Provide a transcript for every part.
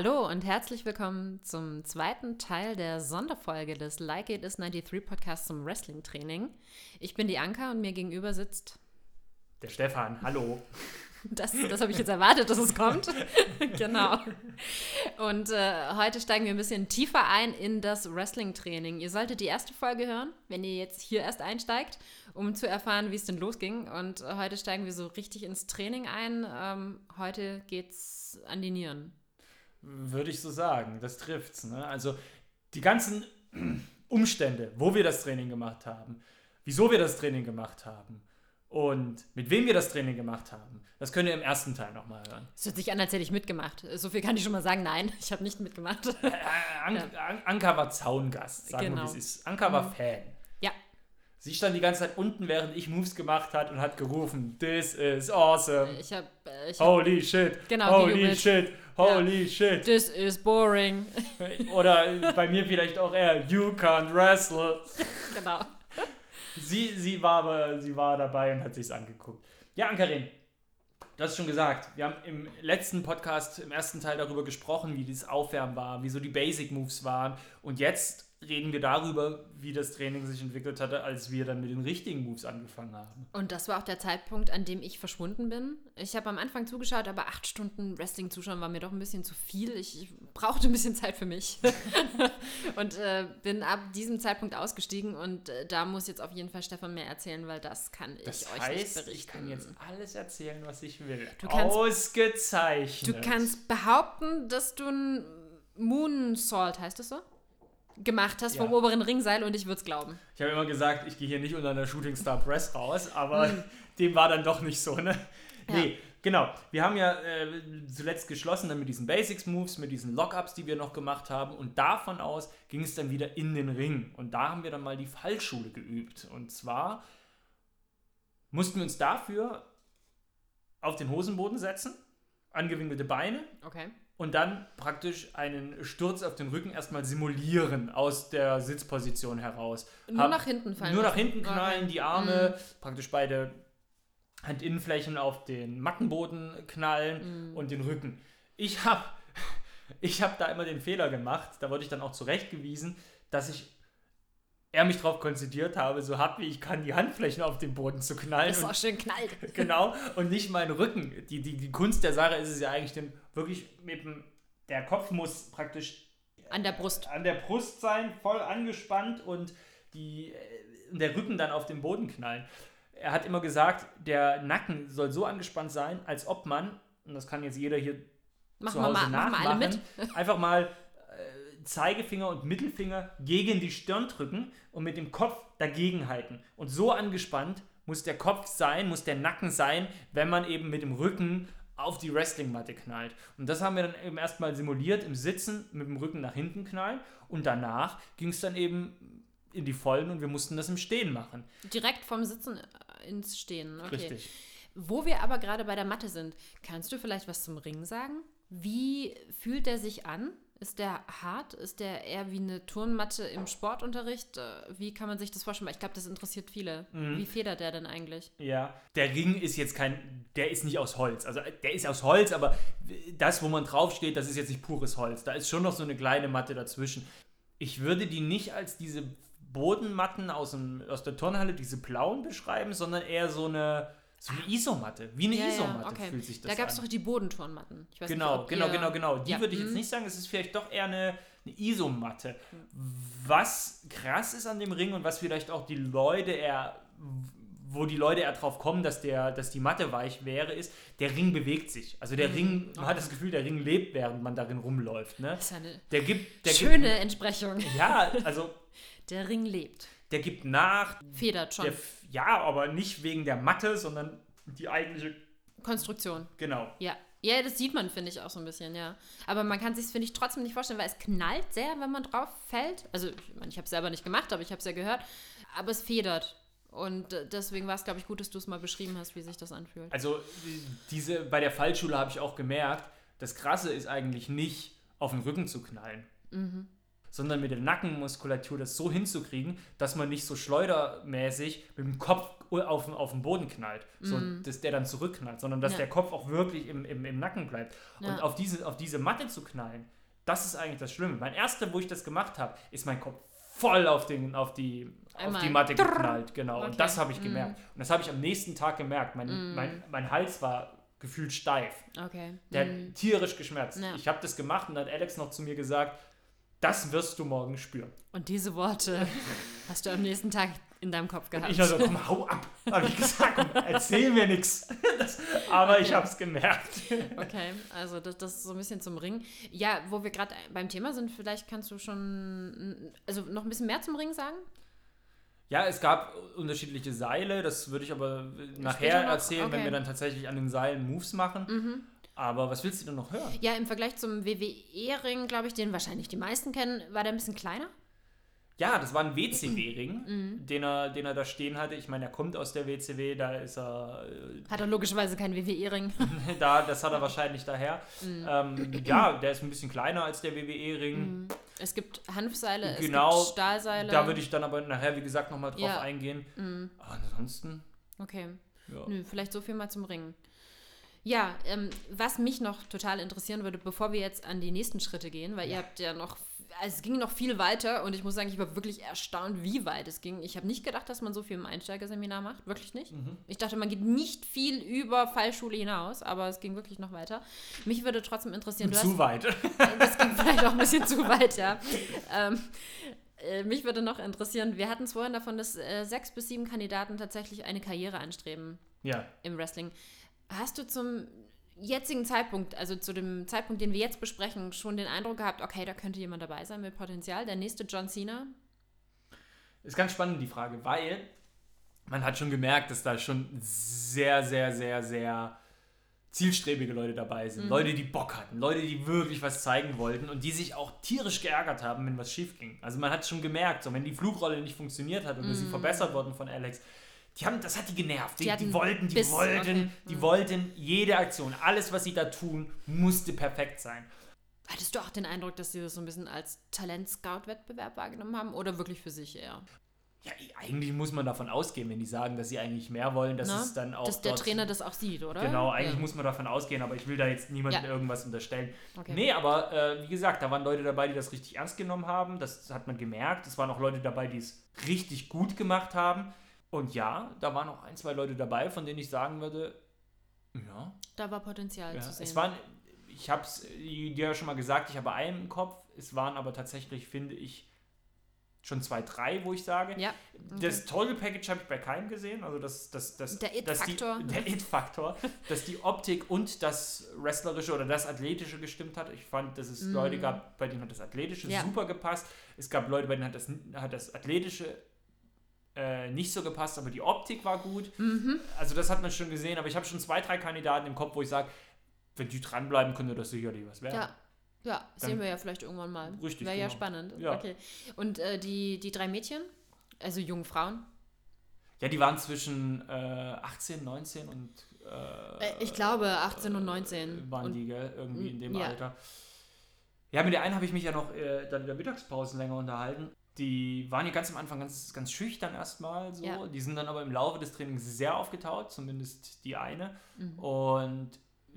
Hallo und herzlich willkommen zum zweiten Teil der Sonderfolge des Like It Is 93 Podcasts zum Wrestling Training. Ich bin die Anka und mir gegenüber sitzt. Der Stefan, hallo. Das, das habe ich jetzt erwartet, dass es kommt. genau. Und äh, heute steigen wir ein bisschen tiefer ein in das Wrestling-Training. Ihr solltet die erste Folge hören, wenn ihr jetzt hier erst einsteigt, um zu erfahren, wie es denn losging. Und heute steigen wir so richtig ins Training ein. Ähm, heute geht's an die Nieren. Würde ich so sagen, das trifft's. Ne? Also die ganzen Umstände, wo wir das Training gemacht haben, wieso wir das Training gemacht haben und mit wem wir das Training gemacht haben, das könnt ihr im ersten Teil nochmal hören. Es hört sich an, als hätte ich mitgemacht. So viel kann ich schon mal sagen. Nein, ich habe nicht mitgemacht. Äh, An ja. An Anka war Zaungast, sagen genau. wir, wie es ist. Anka war mhm. Fan. Ja. Sie stand die ganze Zeit unten, während ich Moves gemacht hat und hat gerufen, This is awesome. Ich hab, äh, ich hab Holy shit. Genau, Holy shit. Holy ja. shit. This is boring. Oder bei mir vielleicht auch eher, You can't wrestle. genau. Sie, sie, war, aber, sie war dabei und hat sich's angeguckt. Ja, Ankarin, du hast schon gesagt, wir haben im letzten Podcast, im ersten Teil darüber gesprochen, wie dieses Aufwärmen war, wie so die Basic Moves waren. Und jetzt reden wir darüber, wie das Training sich entwickelt hatte, als wir dann mit den richtigen Moves angefangen haben. Und das war auch der Zeitpunkt, an dem ich verschwunden bin. Ich habe am Anfang zugeschaut, aber acht Stunden Wrestling zuschauen war mir doch ein bisschen zu viel. Ich, ich brauchte ein bisschen Zeit für mich. und äh, bin ab diesem Zeitpunkt ausgestiegen und äh, da muss jetzt auf jeden Fall Stefan mehr erzählen, weil das kann ich das euch heißt, nicht berichten. Ich kann jetzt alles erzählen, was ich will. Du kannst, Ausgezeichnet. Du kannst behaupten, dass du ein Moonsault, heißt das so? Gemacht hast ja. vom oberen Ringseil und ich würde es glauben. Ich habe immer gesagt, ich gehe hier nicht unter einer Shooting Star Press raus, aber mhm. dem war dann doch nicht so, ne? Ja. Nee, genau. Wir haben ja äh, zuletzt geschlossen dann mit diesen Basics Moves, mit diesen Lockups, die wir noch gemacht haben und davon aus ging es dann wieder in den Ring und da haben wir dann mal die Fallschule geübt und zwar mussten wir uns dafür auf den Hosenboden setzen, angewinkelte Beine. Okay und dann praktisch einen Sturz auf den Rücken erstmal simulieren aus der Sitzposition heraus. Nur Hab, nach hinten fallen. Nur nach hinten knallen, die Arme, mm. praktisch beide Handinnenflächen auf den Mackenboden knallen mm. und den Rücken. Ich habe ich hab da immer den Fehler gemacht, da wurde ich dann auch zurechtgewiesen, dass ich er mich darauf konzentriert habe, so hart wie ich kann, die Handflächen auf den Boden zu knallen. Das ist auch schön knallt. Genau, und nicht meinen Rücken. Die, die, die Kunst der Sache ist es ja eigentlich, den wirklich mit dem, der Kopf muss praktisch an der Brust. An der Brust sein, voll angespannt und die, äh, der Rücken dann auf den Boden knallen. Er hat immer gesagt, der Nacken soll so angespannt sein, als ob man, und das kann jetzt jeder hier machen zu Hause wir mal, nachmachen, einfach mal Zeigefinger und Mittelfinger gegen die Stirn drücken und mit dem Kopf dagegen halten. Und so angespannt muss der Kopf sein, muss der Nacken sein, wenn man eben mit dem Rücken auf die Wrestlingmatte knallt. Und das haben wir dann eben erstmal simuliert im Sitzen mit dem Rücken nach hinten knallen und danach ging es dann eben in die Vollen und wir mussten das im Stehen machen. Direkt vom Sitzen äh, ins Stehen. Okay. Richtig. Wo wir aber gerade bei der Matte sind, kannst du vielleicht was zum Ring sagen? Wie fühlt der sich an? Ist der hart? Ist der eher wie eine Turnmatte im Sportunterricht? Äh, wie kann man sich das vorstellen? Ich glaube, das interessiert viele. Mhm. Wie federt der denn eigentlich? Ja, der Ring ist jetzt kein, der ist nicht aus Holz. Also der ist aus Holz, aber das, wo man draufsteht, das ist jetzt nicht pures Holz. Da ist schon noch so eine kleine Matte dazwischen. Ich würde die nicht als diese Bodenmatten aus, dem, aus der Turnhalle, diese blauen beschreiben, sondern eher so eine so eine Isomatte. Wie eine ja, Isomatte okay. fühlt sich das Da gab es doch die Bodenturnmatten. genau, nicht, genau, genau, genau. Die ja. würde ich jetzt mhm. nicht sagen. Es ist vielleicht doch eher eine, eine Isomatte. Was krass ist an dem Ring und was vielleicht auch die Leute eher wo die Leute eher drauf kommen, dass, der, dass die Matte weich wäre, ist, der Ring bewegt sich. Also der mhm. Ring, man okay. hat das Gefühl, der Ring lebt, während man darin rumläuft. Ne? Das ist eine der gibt, der schöne gibt, Entsprechung. Ja, also. der Ring lebt. Der gibt nach. Federt schon. Der, ja, aber nicht wegen der Matte, sondern die eigentliche Konstruktion. Genau. Ja. Ja, das sieht man, finde ich, auch so ein bisschen, ja. Aber man kann sich finde ich, trotzdem nicht vorstellen, weil es knallt sehr, wenn man drauf fällt. Also, ich, mein, ich habe es selber nicht gemacht, aber ich habe es ja gehört. Aber es federt. Und äh, deswegen war es, glaube ich, gut, dass du es mal beschrieben hast, wie sich das anfühlt. Also, diese, bei der Fallschule habe ich auch gemerkt, das Krasse ist eigentlich nicht, auf den Rücken zu knallen. Mhm sondern mit der Nackenmuskulatur das so hinzukriegen, dass man nicht so schleudermäßig mit dem Kopf auf, auf den Boden knallt, so, Mhm. dass der dann zurückknallt, sondern dass Ja. der Kopf auch wirklich im, im, im Nacken bleibt. Und Ja. auf diese, auf diese Matte zu knallen, das ist eigentlich das Schlimme. Mein erster, wo ich das gemacht habe, ist mein Kopf voll auf, den, auf, die, auf die Matte geknallt. Genau. Okay. Und das habe ich Mhm. gemerkt. Und das habe ich am nächsten Tag gemerkt. Mein, Mhm. mein, mein Hals war gefühlt steif. Okay. Der Mhm. hat tierisch geschmerzt. Ja. Ich habe das gemacht und dann hat Alex noch zu mir gesagt, das wirst du morgen spüren. Und diese Worte hast du am nächsten Tag in deinem Kopf gehabt. Ich war so, komm, hau ab. Habe ich gesagt, komm, erzähl mir nichts. Aber ich Okay. habe es gemerkt. Okay, also das, das ist so ein bisschen zum Ring. Ja, wo wir gerade beim Thema sind, vielleicht kannst du schon also noch ein bisschen mehr zum Ring sagen? Ja, es gab unterschiedliche Seile, das würde ich aber nachher erzählen, wenn Okay. wir dann tatsächlich an den Seilen Moves machen. Mhm. Aber was willst du denn noch hören? Ja, im Vergleich zum WWE-Ring, glaube ich, den wahrscheinlich die meisten kennen, war der ein bisschen kleiner. Ja, das war ein WCW-Ring, Mhm. den, er, den er da stehen hatte. Ich meine, er kommt aus der WCW, da ist er, äh, Hat er logischerweise keinen WWE-Ring. da, das hat er wahrscheinlich daher. Mhm. Ähm, ja, der ist ein bisschen kleiner als der WWE-Ring. Mhm. Es gibt Hanfseile, Genau, es gibt Stahlseile. Da würde ich dann aber nachher, wie gesagt, nochmal drauf Ja. eingehen. Mhm. Aber ansonsten, Okay. ja. Nö, vielleicht so viel mal zum Ringen. Ja, ähm, was mich noch total interessieren würde, bevor wir jetzt an die nächsten Schritte gehen, weil ihr habt ja noch, also es ging noch viel weiter und ich muss sagen, ich war wirklich erstaunt, wie weit es ging. Ich habe nicht gedacht, dass man so viel im Einsteigerseminar macht, wirklich nicht. Mhm. Ich dachte, man geht nicht viel über Fallschule hinaus, aber es ging wirklich noch weiter. Mich würde trotzdem interessieren, du hast, Zu weit. das ging vielleicht auch ein bisschen zu weit, ja. Ähm, äh, mich würde noch interessieren, wir hatten es vorhin davon, dass äh, sechs bis sieben Kandidaten tatsächlich eine Karriere anstreben ja. im Wrestling. Hast du zum jetzigen Zeitpunkt, also zu dem Zeitpunkt, den wir jetzt besprechen, schon den Eindruck gehabt, okay, da könnte jemand dabei sein mit Potenzial? Der nächste John Cena? Ist ganz spannend die Frage, weil man hat schon gemerkt, dass da schon sehr, sehr, sehr, sehr zielstrebige Leute dabei sind. Mhm. Leute, die Bock hatten, Leute, die wirklich was zeigen wollten und die sich auch tierisch geärgert haben, wenn was schief ging. Also man hat schon gemerkt, so wenn die Flugrolle nicht funktioniert hat oder sie Mhm. verbessert worden von Alex, die haben, das hat die genervt. Die, Die die, wollten, die Biss, wollten, okay. die Mhm. wollten jede Aktion, alles, was sie da tun, musste perfekt sein. Hattest du auch den Eindruck, dass sie das so ein bisschen als Talent-Scout-Wettbewerb wahrgenommen haben oder wirklich für sich eher? Ja, eigentlich muss man davon ausgehen, wenn die sagen, dass sie eigentlich mehr wollen, dass Na? es dann auch Dass der dort- Trainer das auch sieht, oder? Genau, eigentlich ja. muss man davon ausgehen, aber ich will da jetzt niemandem Ja. irgendwas unterstellen. Okay. Nee, aber äh, wie gesagt, da waren Leute dabei, die das richtig ernst genommen haben. Das hat man gemerkt. Es waren auch Leute dabei, die es richtig gut gemacht haben. Und ja, da waren auch ein, zwei Leute dabei, von denen ich sagen würde, ja, Da war Potenzial ja zu sehen. es waren, ich habe es dir ja schon mal gesagt, ich habe einen im Kopf. Es waren aber tatsächlich, finde ich, schon zwei, drei, wo ich sage, ja. das Total Package habe ich bei keinem gesehen. Also das, das, das, Der It-Faktor. Der It-Faktor, dass die Optik und das Wrestlerische oder das Athletische gestimmt hat. Ich fand, dass es Mm. Leute gab, bei denen hat das Athletische Ja. super gepasst. Es gab Leute, bei denen hat das, hat das Athletische äh, nicht so gepasst, aber die Optik war gut. Mhm. Also das hat man schon gesehen, aber ich habe schon zwei, drei Kandidaten im Kopf, wo ich sage, wenn die dranbleiben, könnte das sicherlich was werden. Ja. Ja, Dann- sehen wir ja vielleicht irgendwann mal. Richtig, Wäre ja genau. spannend. Ja. Okay. Und äh, die, die drei Mädchen, also jungen Frauen, Ja, die waren zwischen äh, 18, 19 und äh, Äh, ich glaube 18 und 19. waren und, die, gell? Irgendwie in dem Ja. Alter. Ja, mit der einen habe ich mich ja noch äh, dann in der Mittagspause länger unterhalten. Die waren ja ganz am Anfang ganz, ganz schüchtern erstmal so. Ja. Die sind dann aber im Laufe des Trainings sehr aufgetaut, zumindest die eine. Mhm. Und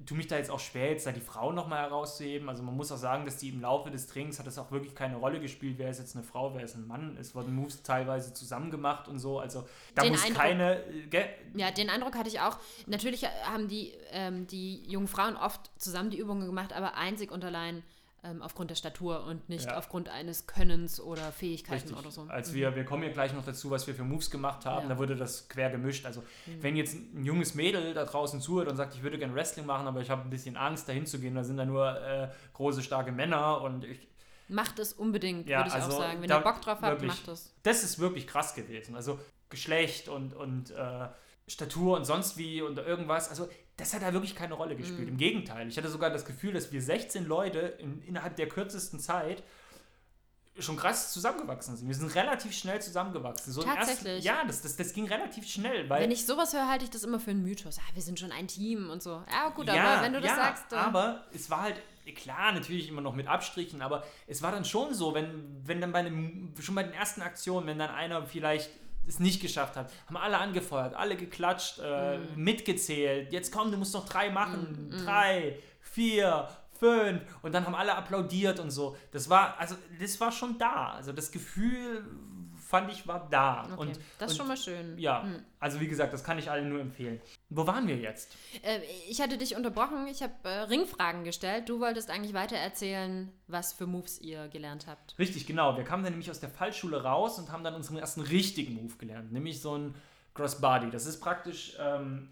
tu mich da jetzt auch schwer, jetzt da die Frauen nochmal herauszuheben. Also man muss auch sagen, dass die im Laufe des Trainings hat es auch wirklich keine Rolle gespielt, wer ist jetzt eine Frau, wer ist ein Mann. Es wurden Moves teilweise zusammen gemacht und so. Also da Den muss Eindruck- keine. äh, gell? Ja, den Eindruck hatte ich auch. Natürlich haben die, ähm, die jungen Frauen oft zusammen die Übungen gemacht, aber einzig und allein ähm, aufgrund der Statur und nicht Ja. aufgrund eines Könnens oder Fähigkeiten Richtig. oder so. Als Mhm. wir, wir kommen ja gleich noch dazu, was wir für Moves gemacht haben, Ja. da wurde das quer gemischt. Also Mhm. wenn jetzt ein junges Mädel da draußen zuhört und sagt, ich würde gerne Wrestling machen, aber ich habe ein bisschen Angst, dahin zu gehen, da sind da nur äh, große, starke Männer und ich, Macht es unbedingt, Ja, würde ich also auch sagen. Wenn da ihr Bock drauf habt, wirklich- macht es. das ist wirklich krass gewesen. Also Geschlecht und, und äh, Statur und sonst wie und irgendwas. Also das hat da wirklich keine Rolle gespielt. Mhm. Im Gegenteil. Ich hatte sogar das Gefühl, dass wir 16 Leute in, innerhalb der kürzesten Zeit schon krass zusammengewachsen sind. Wir sind relativ schnell zusammengewachsen. So Tatsächlich? Ersten, ja, das, das, das ging relativ schnell. Weil, Wenn ich sowas höre, halte ich das immer für einen Mythos. Ah, wir sind schon ein Team und so. Ja, gut, ja, aber wenn du das ja, sagst. dann- aber es war halt klar, natürlich immer noch mit Abstrichen, aber es war dann schon so, wenn, wenn dann bei einem, schon bei den ersten Aktionen, wenn dann einer vielleicht es nicht geschafft hat, haben alle angefeuert, alle geklatscht, äh, mm. mitgezählt. Jetzt komm, du musst noch drei machen. Mm, mm. Drei, vier, fünf. Und dann haben alle applaudiert und so. Das war, also das war schon da. Also das Gefühl fand ich, war da. Okay, und, das ist schon mal schön. Ja, hm. also wie gesagt, das kann ich allen nur empfehlen. Wo waren wir jetzt? Äh, ich hatte dich unterbrochen, ich habe äh, Ringfragen gestellt. Du wolltest eigentlich weiter erzählen, was für Moves ihr gelernt habt. Richtig, genau. Wir kamen dann nämlich aus der Fallschule raus und haben dann unseren ersten richtigen Move gelernt, nämlich so ein Crossbody. Das ist praktisch... Ähm,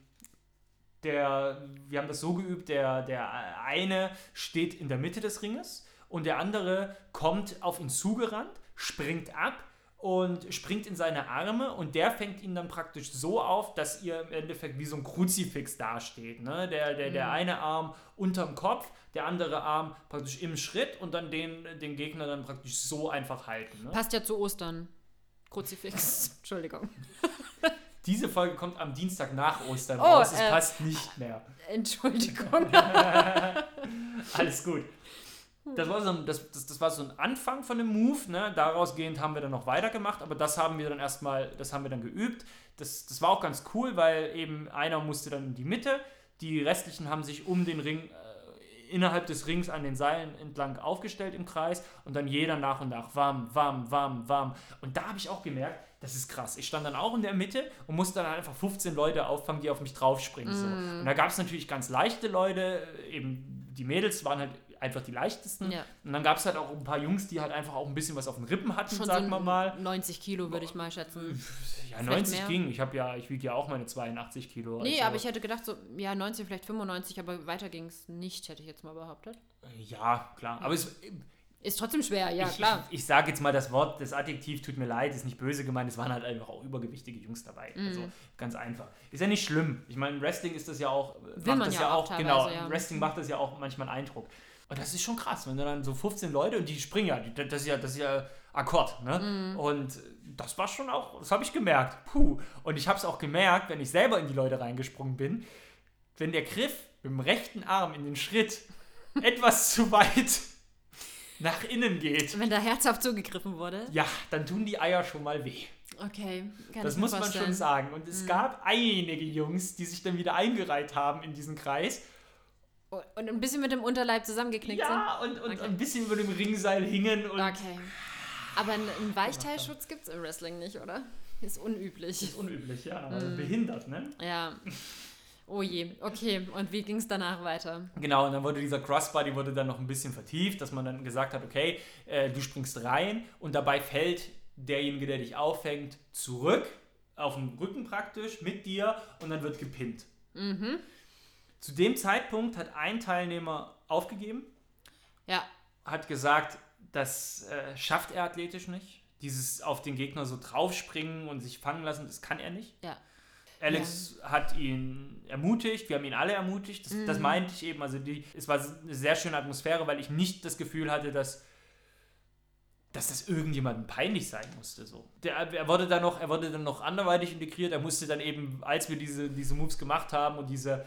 der, wir haben das so geübt, der, der eine steht in der Mitte des Ringes und der andere kommt auf ihn zugerannt, springt ab und springt in seine Arme und der fängt ihn dann praktisch so auf, dass ihr im Endeffekt wie so ein Kruzifix dasteht. Ne? Der, der, der mhm. eine Arm unterm Kopf, der andere Arm praktisch im Schritt und dann den, den Gegner dann praktisch so einfach halten. Ne? Passt ja zu Ostern. Kruzifix. Entschuldigung. Diese Folge kommt am Dienstag nach Ostern oh, raus. Es äh, passt nicht mehr. Entschuldigung. Alles gut. Das war, so ein, das, das, das war so ein Anfang von dem Move, ne? Daraus gehend haben wir dann noch weitergemacht, aber das haben wir dann erstmal, das haben wir dann geübt. Das, das war auch ganz cool, weil eben einer musste dann in die Mitte, die restlichen haben sich um den Ring, äh, innerhalb des Rings an den Seilen entlang aufgestellt im Kreis und dann jeder nach und nach warm, warm, warm, warm. Und da habe ich auch gemerkt, das ist krass. Ich stand dann auch in der Mitte und musste dann einfach 15 Leute auffangen, die auf mich draufspringen. Mm. So. Und da gab es natürlich ganz leichte Leute, eben die Mädels waren halt einfach die leichtesten. Ja. Und dann gab es halt auch ein paar Jungs, die halt einfach auch ein bisschen was auf den Rippen hatten, Schon sagen so wir mal. 90 Kilo würde ich mal schätzen. Ja, vielleicht 90 mehr. ging. Ich habe ja, ich wiege ja auch meine 82 Kilo. Nee, also. aber ich hätte gedacht, so, ja, 90, vielleicht 95, aber weiter ging es nicht, hätte ich jetzt mal behauptet. Ja, klar. Aber es. Ist trotzdem schwer, ja, ich, klar. Ich, ich sage jetzt mal das Wort, das Adjektiv tut mir leid, ist nicht böse gemeint, es waren halt einfach auch übergewichtige Jungs dabei. Mhm. Also ganz einfach. Ist ja nicht schlimm. Ich meine, Wrestling ist das ja auch, Will macht das ja auch, auch genau, ja. Wrestling macht das ja auch manchmal einen Eindruck. Und das ist schon krass, wenn du dann so 15 Leute und die springen ja, das ist ja, das ist ja Akkord, ne? Mhm. Und das war schon auch, das habe ich gemerkt. Puh. Und ich habe es auch gemerkt, wenn ich selber in die Leute reingesprungen bin, wenn der Griff mit dem rechten Arm in den Schritt etwas zu weit nach innen geht. Wenn da herzhaft zugegriffen wurde? Ja, dann tun die Eier schon mal weh. Okay, kann Das muss man schon sagen. Und es mhm. gab einige Jungs, die sich dann wieder eingereiht haben in diesen Kreis und ein bisschen mit dem Unterleib zusammengeknickt ja, sind? Ja, und, und okay. ein bisschen über dem Ringseil hingen. Und okay. Aber einen Weichteilschutz gibt es im Wrestling nicht, oder? Ist unüblich. Ist unüblich, ja. Mm. Behindert, ne? Ja. Oh je, okay. Und wie ging es danach weiter? Genau, und dann wurde dieser Crossbody wurde dann noch ein bisschen vertieft, dass man dann gesagt hat, okay, äh, du springst rein und dabei fällt derjenige, der dich auffängt, zurück auf den Rücken praktisch mit dir und dann wird gepinnt. Mhm. Zu dem Zeitpunkt hat ein Teilnehmer aufgegeben. Ja. Hat gesagt, das äh, schafft er athletisch nicht. Dieses auf den Gegner so draufspringen und sich fangen lassen, das kann er nicht. Ja. Alex ja. hat ihn ermutigt, wir haben ihn alle ermutigt. Das, mhm. das meinte ich eben. Also die, es war eine sehr schöne Atmosphäre, weil ich nicht das Gefühl hatte, dass, dass das irgendjemandem peinlich sein musste. So. Der, er, wurde dann noch, er wurde dann noch anderweitig integriert. Er musste dann eben, als wir diese, diese Moves gemacht haben und diese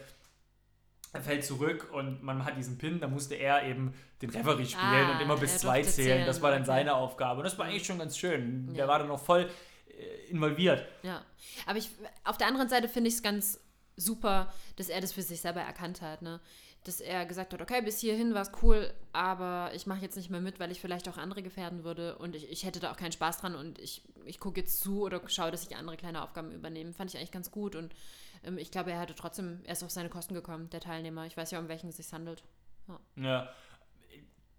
er fällt zurück und man hat diesen Pin, da musste er eben den Reverie spielen ah, und immer bis zwei zählen. zählen. Das war dann seine Aufgabe. Und das war eigentlich schon ganz schön. Ja. Der war dann noch voll äh, involviert. Ja, aber ich, auf der anderen Seite finde ich es ganz super, dass er das für sich selber erkannt hat. Ne? Dass er gesagt hat, okay, bis hierhin war es cool, aber ich mache jetzt nicht mehr mit, weil ich vielleicht auch andere gefährden würde und ich, ich hätte da auch keinen Spaß dran und ich, ich gucke jetzt zu oder schaue, dass ich andere kleine Aufgaben übernehme. Fand ich eigentlich ganz gut und ähm, ich glaube, er hatte trotzdem, er ist auf seine Kosten gekommen, der Teilnehmer. Ich weiß ja, um welchen es sich handelt. Ja. ja.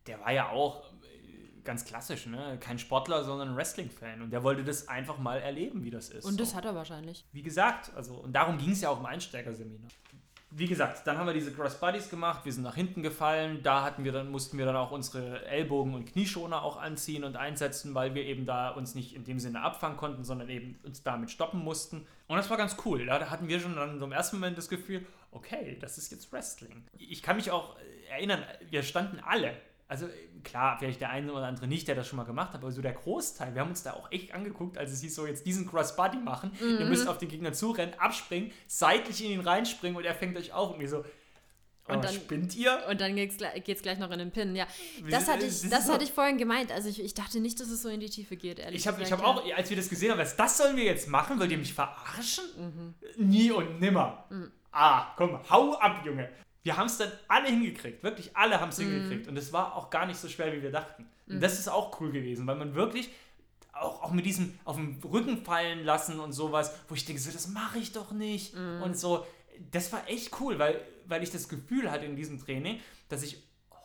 der war ja auch äh, ganz klassisch, ne? Kein Sportler, sondern ein Wrestling-Fan. Und der wollte das einfach mal erleben, wie das ist. Und das so. hat er wahrscheinlich. Wie gesagt, also, und darum ging es ja auch im Einsteigerseminar wie gesagt, dann haben wir diese Cross Buddies gemacht, wir sind nach hinten gefallen, da hatten wir dann, mussten wir dann auch unsere Ellbogen- und Knieschoner auch anziehen und einsetzen, weil wir eben da uns nicht in dem Sinne abfangen konnten, sondern eben uns damit stoppen mussten. Und das war ganz cool. Da hatten wir schon dann im ersten Moment das Gefühl, okay, das ist jetzt Wrestling. Ich kann mich auch erinnern, wir standen alle also klar, vielleicht der eine oder andere nicht, der das schon mal gemacht hat, aber so der Großteil, wir haben uns da auch echt angeguckt, als es hieß so, jetzt diesen Crossbody machen, mhm. ihr müsst auf den Gegner zurennen, abspringen, seitlich in ihn reinspringen und er fängt euch auf und mir so, Und dann spinnt ihr? Und dann geht es gleich noch in den Pin. Ja, das hatte ich, das hatte ich vorhin gemeint. Also ich, ich dachte nicht, dass es so in die Tiefe geht, ehrlich Ich habe hab auch, als wir das gesehen haben, was das sollen wir jetzt machen? Wollt ihr mich verarschen? Mhm. Nie und nimmer. Mhm. Ah, komm, hau ab, Junge. Wir haben es dann alle hingekriegt. Wirklich alle haben es mhm. hingekriegt. Und es war auch gar nicht so schwer, wie wir dachten. Und das ist auch cool gewesen, weil man wirklich auch, auch mit diesem auf dem Rücken fallen lassen und sowas, wo ich denke, so, das mache ich doch nicht. Und so, das war echt cool, weil weil ich das Gefühl hatte in diesem Training, dass ich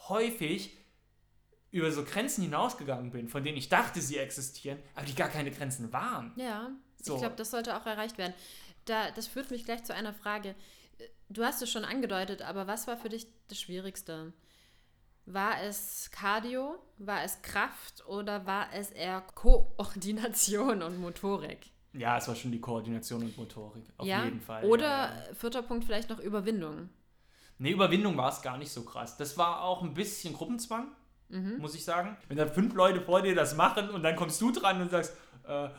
häufig über so Grenzen hinausgegangen bin, von denen ich dachte, sie existieren, aber die gar keine Grenzen waren. Ja, so. ich glaube, das sollte auch erreicht werden. Da, das führt mich gleich zu einer Frage. Du hast es schon angedeutet, aber was war für dich das Schwierigste? War es Cardio, war es Kraft oder war es eher Koordination und Motorik? Ja, es war schon die Koordination und Motorik, auf ja? jeden Fall. Oder ja. vierter Punkt vielleicht noch Überwindung. Nee, Überwindung war es gar nicht so krass. Das war auch ein bisschen Gruppenzwang, mhm. muss ich sagen. Wenn dann fünf Leute vor dir das machen und dann kommst du dran und sagst, äh, äh,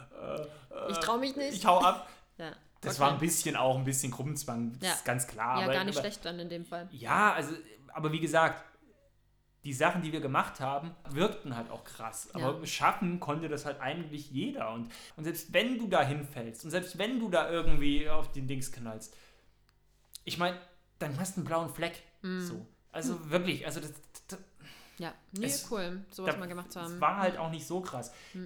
ich trau mich nicht. Ich hau ab. ja. Das okay. war ein bisschen auch ein bisschen Gruppenzwang, das ja. ist ganz klar. Ja, aber, gar nicht aber, schlecht dann in dem Fall. Ja, also, aber wie gesagt, die Sachen, die wir gemacht haben, wirkten halt auch krass. Aber ja. schaffen konnte das halt eigentlich jeder. Und, und selbst wenn du da hinfällst und selbst wenn du da irgendwie auf den Dings knallst, ich meine, dann hast du einen blauen Fleck. Mm. So. Also mm. wirklich, also das, das ja, nee, es, cool, sowas da, mal gemacht zu haben. Es war halt auch nicht so krass. Mm.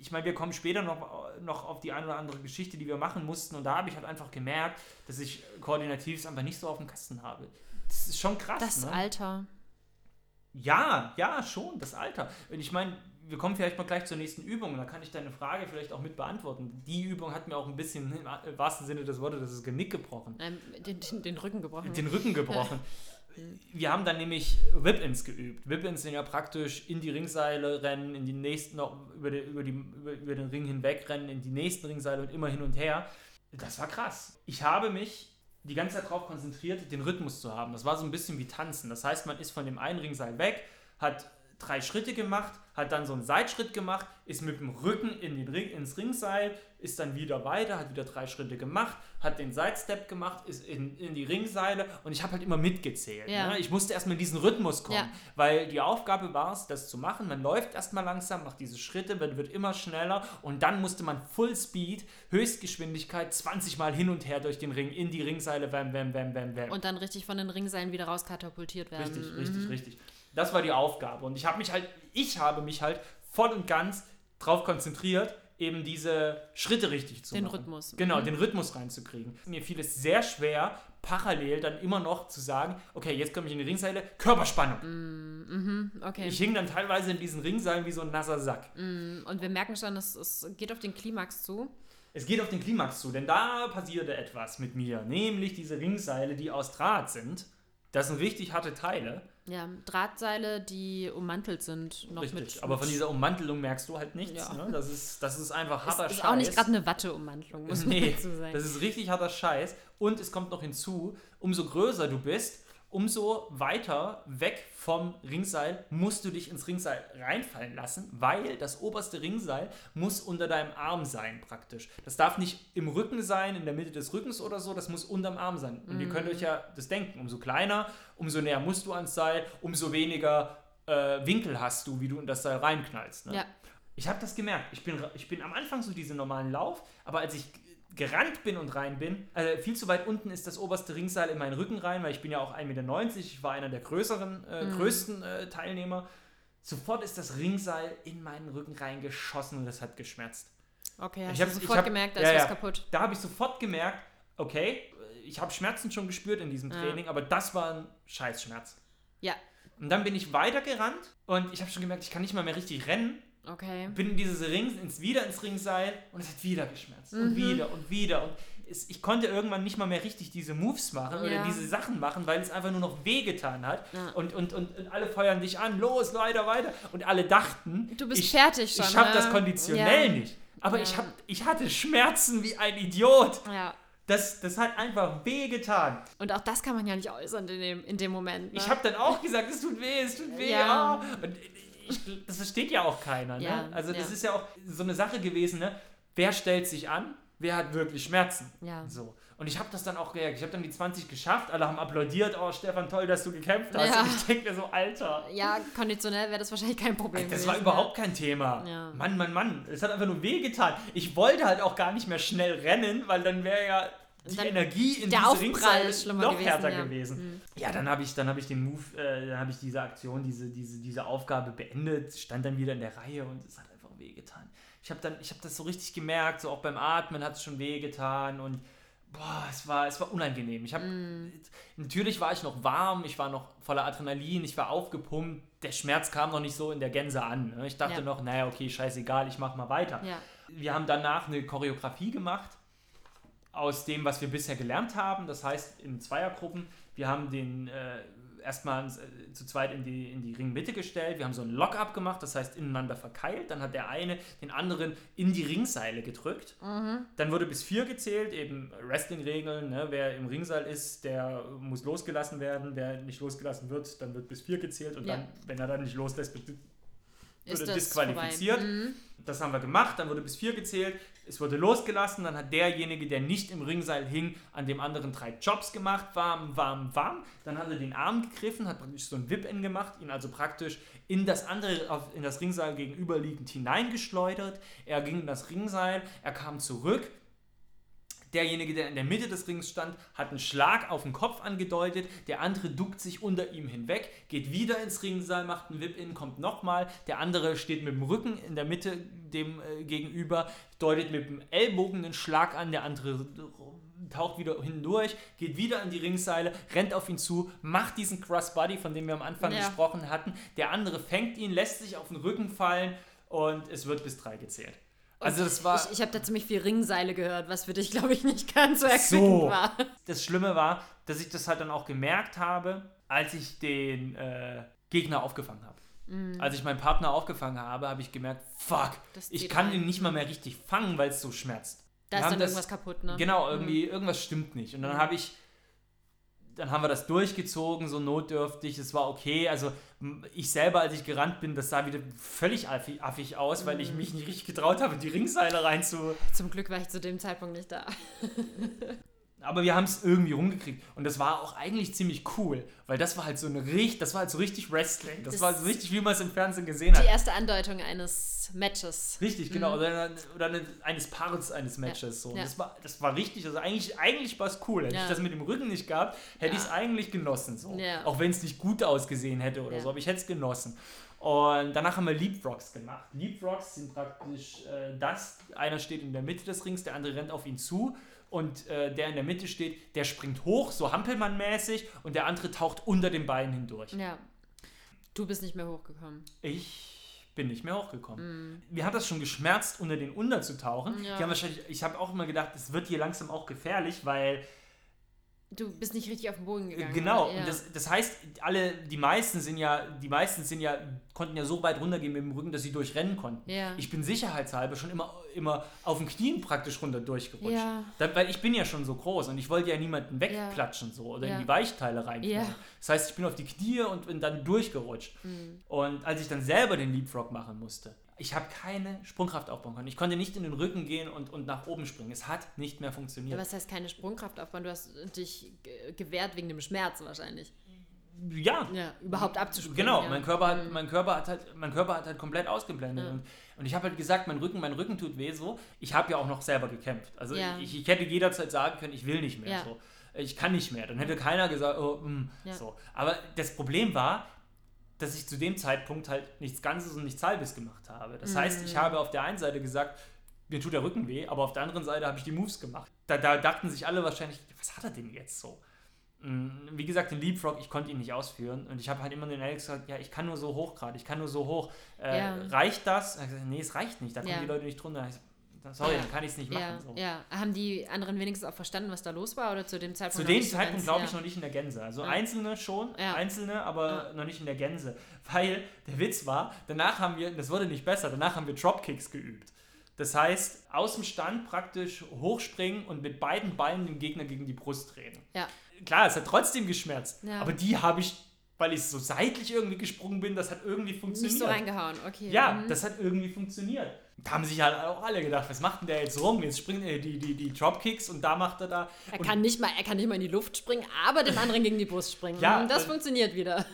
Ich meine, wir kommen später noch, noch auf die eine oder andere Geschichte, die wir machen mussten. Und da habe ich halt einfach gemerkt, dass ich koordinativ einfach nicht so auf dem Kasten habe. Das ist schon krass. Das ne? Alter. Ja, ja, schon, das Alter. Und ich meine, wir kommen vielleicht mal gleich zur nächsten Übung. Da kann ich deine Frage vielleicht auch mit beantworten. Die Übung hat mir auch ein bisschen im wahrsten Sinne des Wortes das Genick gebrochen. Ähm, den, den, den, Rücken gebrochen. Den Rücken gebrochen. wir haben dann nämlich Whip-Ins geübt. Whip-Ins sind ja praktisch in die Ringseile rennen, in die nächsten, noch über, die, über, die, über, den Ring hinweg rennen, in die nächsten Ringseile und immer hin und her. Das war krass. Ich habe mich die ganze Zeit darauf konzentriert, den Rhythmus zu haben. Das war so ein bisschen wie Tanzen. Das heißt, man ist von dem einen Ringseil weg, hat drei Schritte gemacht, hat dann so einen Seitschritt gemacht, ist mit dem Rücken in den Ring, ins Ringseil, ist dann wieder weiter, hat wieder drei Schritte gemacht, hat den Sidestep gemacht, ist in, in die Ringseile und ich habe halt immer mitgezählt. Ja. Ne? Ich musste erstmal in diesen Rhythmus kommen, ja. weil die Aufgabe war es, das zu machen. Man läuft erstmal langsam, macht diese Schritte, man wird immer schneller und dann musste man Full Speed, Höchstgeschwindigkeit, 20 Mal hin und her durch den Ring, in die Ringseile, wam, wam, wam, wam, wam. Und dann richtig von den Ringseilen wieder rauskatapultiert werden. Richtig, mhm. richtig, richtig. Das war die Aufgabe. Und ich habe mich halt, ich habe mich halt voll und ganz darauf konzentriert, eben diese Schritte richtig zu den machen. Den Rhythmus. Genau, mhm. den Rhythmus reinzukriegen. Mir fiel es sehr schwer, parallel dann immer noch zu sagen, okay, jetzt komme ich in die Ringseile, Körperspannung. Mm, mhm, okay. Ich hing dann teilweise in diesen Ringseilen wie so ein nasser Sack. Mm, und wir merken schon, es, es geht auf den Klimax zu. Es geht auf den Klimax zu, denn da passierte etwas mit mir, nämlich diese Ringseile, die aus Draht sind. Das sind richtig harte Teile. Ja, Drahtseile, die ummantelt sind. Noch Richtig, mit, aber von dieser Ummantelung merkst du halt nichts. Ja. Ne? Das, ist, das ist einfach harter ist, Scheiß. Ist auch nicht gerade eine Watteummantelung, muss nee, man dazu sagen. Das ist richtig harter Scheiß. Und es kommt noch hinzu, umso größer du bist, umso weiter weg vom Ringseil musst du dich ins Ringseil reinfallen lassen, weil das oberste Ringseil muss unter deinem Arm sein praktisch. Das darf nicht im Rücken sein, in der Mitte des Rückens oder so, das muss unterm Arm sein. Und mm. ihr könnt euch ja das denken, umso kleiner, umso näher musst du ans Seil, umso weniger äh, Winkel hast du, wie du in das Seil reinknallst. Ne? Ja. Ich habe das gemerkt. Ich bin, ich bin am Anfang so diese normalen Lauf, aber als ich gerannt bin und rein bin. Also viel zu weit unten ist das oberste Ringseil in meinen Rücken rein, weil ich bin ja auch 1,90 Meter. Ich war einer der größeren, äh, mhm. größten äh, Teilnehmer. Sofort ist das Ringseil in meinen Rücken reingeschossen und das hat geschmerzt. Okay, ich habe sofort hab, gemerkt, da ist ja, was kaputt. Da habe ich sofort gemerkt, okay, ich habe Schmerzen schon gespürt in diesem Training, ja. aber das war ein Scheißschmerz. Ja. Und dann bin ich weitergerannt und ich habe schon gemerkt, ich kann nicht mal mehr richtig rennen. Okay. Bin in dieses Ring, ins, wieder ins Ringseil und es hat wieder geschmerzt. Mhm. Und wieder und wieder. Und es, ich konnte irgendwann nicht mal mehr richtig diese Moves machen ja. oder diese Sachen machen, weil es einfach nur noch wehgetan hat. Ja. Und, und, und, und, alle feuern dich an, los, weiter, weiter. Und alle dachten, du bist ich, fertig schon. Ich schaffe ne? das konditionell ja. nicht. Aber ich, hab, ich hatte Schmerzen wie ein Idiot. Ja. Das, das hat einfach wehgetan. Und auch das kann man ja nicht äußern in dem, in dem Moment. Ne? Ich habe dann auch gesagt, es tut weh, es tut weh. Ja. Und ich, das versteht ja auch keiner. Ne? Ja, also das ja. ist ja auch so eine Sache gewesen, ne? wer stellt sich an wer hat wirklich Schmerzen. Ja. So. Und ich habe das dann auch gemerkt. Ich habe dann die 20 geschafft, alle haben applaudiert, oh Stefan, toll, dass du gekämpft hast. Ja. Und ich denke mir so, Alter. Ja, konditionell wäre das wahrscheinlich kein Problem Das gewesen. war überhaupt kein Thema. Ja. Mann, Mann, Mann. Es hat einfach nur wehgetan. Ich wollte halt auch gar nicht mehr schnell rennen, weil dann wäre ja die Energie in der diese Aufprall ist schlimmer noch gewesen, härter ja. gewesen. Mhm. Ja, dann habe ich, dann habe ich den Move, äh, dann habe ich diese Aktion, diese, diese, diese Aufgabe beendet, stand dann wieder in der Reihe und es hat einfach wehgetan. Ich habe dann, ich habe das so richtig gemerkt, so auch beim Atmen hat es schon wehgetan und boah, es war, es war unangenehm. Ich habe, Mhm. natürlich war ich noch warm, ich war noch voller Adrenalin, ich war aufgepumpt, der Schmerz kam noch nicht so in der Gänse an. ne? Ich dachte Ja. noch, naja, okay, scheißegal, ich mache mal weiter. Ja. Wir haben danach eine Choreografie gemacht aus dem, was wir bisher gelernt haben. Das heißt, in Zweiergruppen. Wir haben den äh, erstmal äh, zu zweit in die, in die Ringmitte gestellt. Wir haben so ein Lock-up gemacht, das heißt ineinander verkeilt. Dann hat der eine den anderen in die Ringseile gedrückt. Mhm. Dann wurde bis vier gezählt, eben Wrestling-Regeln. Ne? Wer im Ringseil ist, der muss losgelassen werden. Wer nicht losgelassen wird, dann wird bis vier gezählt. Und Ja. dann, wenn er dann nicht loslässt, Ist wurde das disqualifiziert. Mhm. Das haben wir gemacht, dann wurde bis vier gezählt, es wurde losgelassen, dann hat derjenige, der nicht im Ringseil hing, an dem anderen drei Jobs gemacht, warm, warm, warm. Dann hat er den Arm gegriffen, hat praktisch so ein Whip-In gemacht, ihn also praktisch in das andere, auf, in das Ringseil gegenüberliegend hineingeschleudert. Er ging in das Ringseil, er kam zurück. Derjenige, der in der Mitte des Rings stand, hat einen Schlag auf den Kopf angedeutet. Der andere duckt sich unter ihm hinweg, geht wieder ins Ringseil, macht einen Whip-In, kommt nochmal. Der andere steht mit dem Rücken in der Mitte dem äh, gegenüber, deutet mit dem Ellbogen einen Schlag an. Der andere taucht wieder hindurch, geht wieder an die Ringseile, rennt auf ihn zu, macht diesen Crossbody, von dem wir am Anfang Ja. gesprochen hatten. Der andere fängt ihn, lässt sich auf den Rücken fallen und es wird bis drei gezählt. Also das war... Ich, ich habe da ziemlich viel Ringseile gehört, was für dich, glaube ich, nicht ganz so erquickend So. war. das Schlimme war, dass ich das halt dann auch gemerkt habe, als ich den äh, Gegner aufgefangen habe. Als ich meinen Partner aufgefangen habe, habe ich gemerkt, fuck, Mhm. Ich kann rein. ihn nicht mal mehr richtig fangen, weil es so schmerzt. Da ist dann das- irgendwas kaputt, ne? Genau, irgendwie, irgendwas stimmt nicht. Und dann Mhm. habe ich, dann haben wir das durchgezogen, so notdürftig, es war okay. Also ich selber, als ich gerannt bin, das sah wieder völlig affig, aus, weil ich Mhm. mich nicht richtig getraut habe, die Ringseile rein zu, Zum Glück war ich zu dem Zeitpunkt nicht da. Aber wir haben es irgendwie rumgekriegt. Und das war auch eigentlich ziemlich cool, weil das war halt so eine richtig, das war halt so richtig Wrestling. Das, Das- war so richtig, wie man es im Fernsehen gesehen hat. Die erste Andeutung eines Matches. Richtig, genau. Oder, oder eine, eines Parts eines Matches. So. Und Ja. Das, war, das war richtig. Also eigentlich, eigentlich war es cool. Hätte Ja. ich das mit dem Rücken nicht gehabt, hätte Ja. ich es eigentlich genossen. So. Ja. Auch wenn es nicht gut ausgesehen hätte oder Ja. so, aber ich hätte es genossen. Und danach haben wir Leapfrogs gemacht. Leapfrogs sind praktisch äh, das, einer steht in der Mitte des Rings, der andere rennt auf ihn zu und äh, der in der Mitte steht, der springt hoch, so Hampelmann-mäßig und der andere taucht unter den Beinen hindurch. Ja. Du bist nicht mehr hochgekommen. Ich bin nicht mehr hochgekommen. Mir hat das schon geschmerzt, unter den unterzutauchen. Mm. Ja. Die haben wahrscheinlich, ich habe auch immer gedacht, es wird hier langsam auch gefährlich, weil Du bist nicht richtig auf den Boden gegangen. Genau, Ja. das, das heißt, alle, die meisten sind ja, die meisten sind ja, konnten ja so weit runtergehen mit dem Rücken, dass sie durchrennen konnten. Ja. Ich bin sicherheitshalber schon immer, immer auf den Knien praktisch runter durchgerutscht. Ja. Da, weil ich bin ja schon so groß und ich wollte ja niemanden Ja. wegklatschen so oder in die Weichteile. Ja. Das heißt, ich bin auf die Knie und bin dann durchgerutscht. Mhm. Und als ich dann selber den Leapfrog machen musste, ich habe keine Sprungkraft aufbauen können. Ich konnte nicht in den Rücken gehen und, und nach oben springen. Es hat nicht mehr funktioniert. Was heißt keine Sprungkraft aufbauen? Du hast dich ge- gewehrt wegen dem Schmerz wahrscheinlich. ja, Ja, überhaupt abzuspringen. Genau, ja. mein, Körper hat, Mhm. mein, Körper hat halt, mein Körper hat halt komplett ausgeblendet. Ja. Und, und ich habe halt gesagt, mein Rücken, mein Rücken tut weh so. Ich habe ja auch noch selber gekämpft. Also ich, ich hätte jederzeit sagen können, ich will nicht mehr. So. Ich kann nicht mehr. Dann hätte keiner gesagt, oh, mm, Ja. so. Aber das Problem war, dass ich zu dem Zeitpunkt halt nichts Ganzes und nichts Halbes gemacht habe. Das heißt, Mhm. ich habe auf der einen Seite gesagt, mir tut der Rücken weh, aber auf der anderen Seite habe ich die Moves gemacht. Da, da dachten sich alle wahrscheinlich, was hat er denn jetzt so? Mm, Wie gesagt, den Leapfrog, ich konnte ihn nicht ausführen. Und ich habe halt immer den Alex gesagt, ja, ich kann nur so hoch gerade, ich kann nur so hoch. Äh, Ja. Reicht das? Er hat gesagt, nee, es reicht nicht, da kommen Ja. die Leute nicht drunter. Sorry, Ja. dann kann ich es nicht machen. Ja, so. ja. Haben die anderen wenigstens auch verstanden, was da los war? Oder zu dem Zeitpunkt Zu dem Zeitpunkt glaube ich noch nicht in der Gänse. Also einzelne schon, einzelne, aber noch nicht in der Gänse. Weil der Witz war, danach haben wir, das wurde nicht besser, danach haben wir Dropkicks geübt. Das heißt, aus dem Stand praktisch hochspringen und mit beiden Beinen den Gegner gegen die Brust treten. Ja. Klar, es hat trotzdem geschmerzt, aber die habe ich, weil ich so seitlich irgendwie gesprungen bin, das hat irgendwie funktioniert. Nicht so reingehauen, okay. Ja, Mhm. das hat irgendwie funktioniert. Da haben sich halt auch alle gedacht, was macht denn der jetzt rum? Jetzt springen äh, die, die, die Dropkicks und da macht er da. Er kann, nicht mal, er kann nicht mal in die Luft springen, aber dem anderen gegen die Brust springen. Ja, das äh, funktioniert wieder.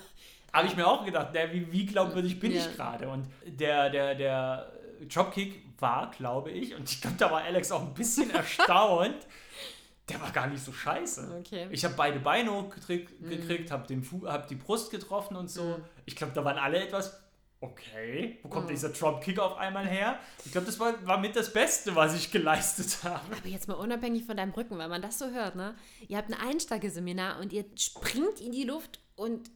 Habe ich mir auch gedacht, der, wie, wie glaubwürdig bin Ja. ich gerade? Und der, der, der Dropkick war, glaube ich, und ich glaube, da war Alex auch ein bisschen erstaunt, der war gar nicht so scheiße. Okay. Ich habe beide Beine hochgekriegt, gekriegt, habe hab die Brust getroffen und so. Mhm. Ich glaube, da waren alle etwas, okay, wo kommt Mhm. dieser Dropkick auf einmal her? Ich glaube, das war, war mit das Beste, was ich geleistet habe. Aber jetzt mal unabhängig von deinem Rücken, weil man das so hört, ne? Ihr habt ein Einsteigeseminar und ihr springt in die Luft und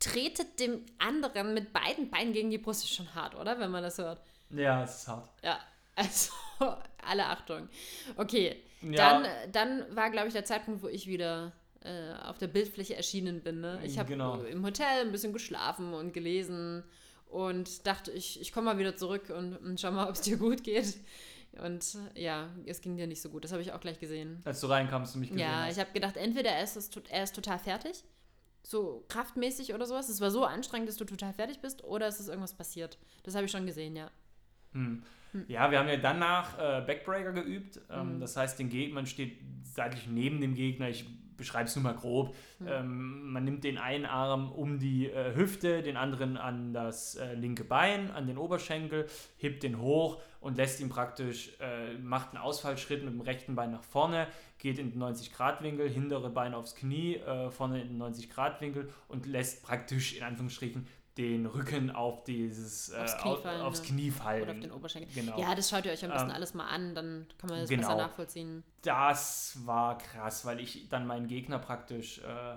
tretet dem anderen mit beiden Beinen gegen die Brust. Ist schon hart, oder? Wenn man das hört. Ja, es ist hart. Ja, also alle Achtung. Okay, Ja. dann, dann war, glaube ich, der Zeitpunkt, wo ich wieder äh, auf der Bildfläche erschienen bin. Ne? Ich habe Genau. im Hotel ein bisschen geschlafen und gelesen und dachte, ich, ich komme mal wieder zurück und, und schau mal, ob es dir gut geht. Und ja, es ging dir nicht so gut. Das habe ich auch gleich gesehen. Als du reinkamst und mich gesehen Ja, hast. ich habe gedacht, entweder er ist, er ist total fertig, so kraftmäßig oder sowas. Es war so anstrengend, dass du total fertig bist, oder es ist irgendwas passiert. Das habe ich schon gesehen, ja. Hm. Ja, wir haben ja danach äh, Backbreaker geübt. Ähm, Das heißt, den Gegner, man steht seitlich neben dem Gegner. Ich beschreibe es nur mal grob. Mhm. Ähm, man nimmt den einen Arm um die äh, Hüfte, den anderen an das äh, linke Bein, an den Oberschenkel, hebt den hoch und lässt ihn praktisch, äh, macht einen Ausfallschritt mit dem rechten Bein nach vorne, geht in den 90-Grad-Winkel, hintere Bein aufs Knie, äh, vorne in den 90-Grad-Winkel und lässt praktisch in Anführungsstrichen den Rücken auf dieses äh, Aufs Knie fallen, aufs ja. Knie fallen. Oder auf den Oberschenkel. Genau. Ja, das schaut ihr euch am besten Ähm, alles mal an, dann kann man das genau. besser nachvollziehen. Das war krass, weil ich dann meinen Gegner praktisch äh,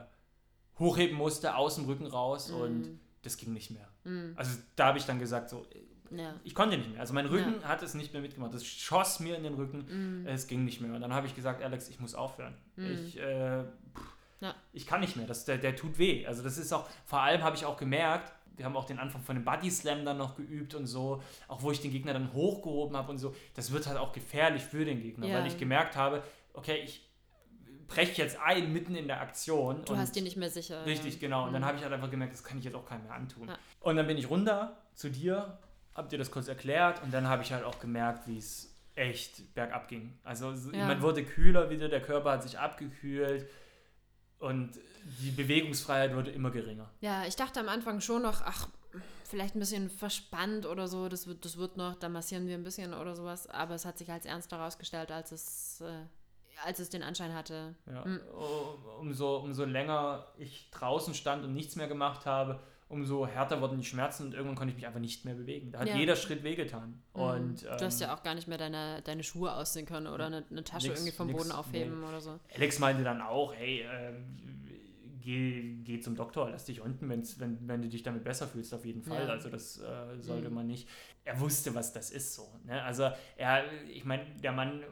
hochheben musste, aus dem Rücken raus und das ging nicht mehr. Mhm. Also da habe ich dann gesagt, so, Ja. ich konnte nicht mehr. Also mein Rücken hat es nicht mehr mitgemacht. Das schoss mir in den Rücken, Mhm. es ging nicht mehr. Und dann habe ich gesagt, Alex, ich muss aufhören. Ich, äh, pff, Ja. ich kann nicht mehr. Das, der, der tut weh. Also das ist auch, vor allem habe ich auch gemerkt, wir haben auch den Anfang von dem Body Slam dann noch geübt und so, auch wo ich den Gegner dann hochgehoben habe und so, das wird halt auch gefährlich für den Gegner, Ja. weil ich gemerkt habe, okay, ich breche jetzt ein mitten in der Aktion. Du hast dir nicht mehr sicher. Richtig, ja. genau. Und dann Mhm. habe ich halt einfach gemerkt, das kann ich jetzt auch keinem mehr antun. Ja. Und dann bin ich runter zu dir, hab dir das kurz erklärt und dann habe ich halt auch gemerkt, wie es echt bergab ging. Also man wurde kühler wieder, der Körper hat sich abgekühlt und die Bewegungsfreiheit wurde immer geringer. Ja, ich dachte am Anfang schon noch, ach, vielleicht ein bisschen verspannt oder so, das wird, das wird noch, da massieren wir ein bisschen oder sowas. Aber es hat sich als ernster herausgestellt, als es, äh, als es den Anschein hatte. Ja. Um- Umso, umso länger ich draußen stand und nichts mehr gemacht habe, umso härter wurden die Schmerzen und irgendwann konnte ich mich einfach nicht mehr bewegen. Da hat Ja. jeder Schritt wehgetan. Mhm. Und, du hast ähm, ja auch gar nicht mehr deine, deine Schuhe ausziehen können oder eine, eine Tasche Nix- irgendwie vom nix, Boden aufheben oder so. Alex meinte dann auch, hey, ähm, geh, geh zum Doktor, lass dich unten, wenn's, wenn, wenn du dich damit besser fühlst, auf jeden Fall. Ja. Also das äh, sollte Mhm. man nicht. Er wusste, was das ist so. Ne? Also er, ich meine, der Mann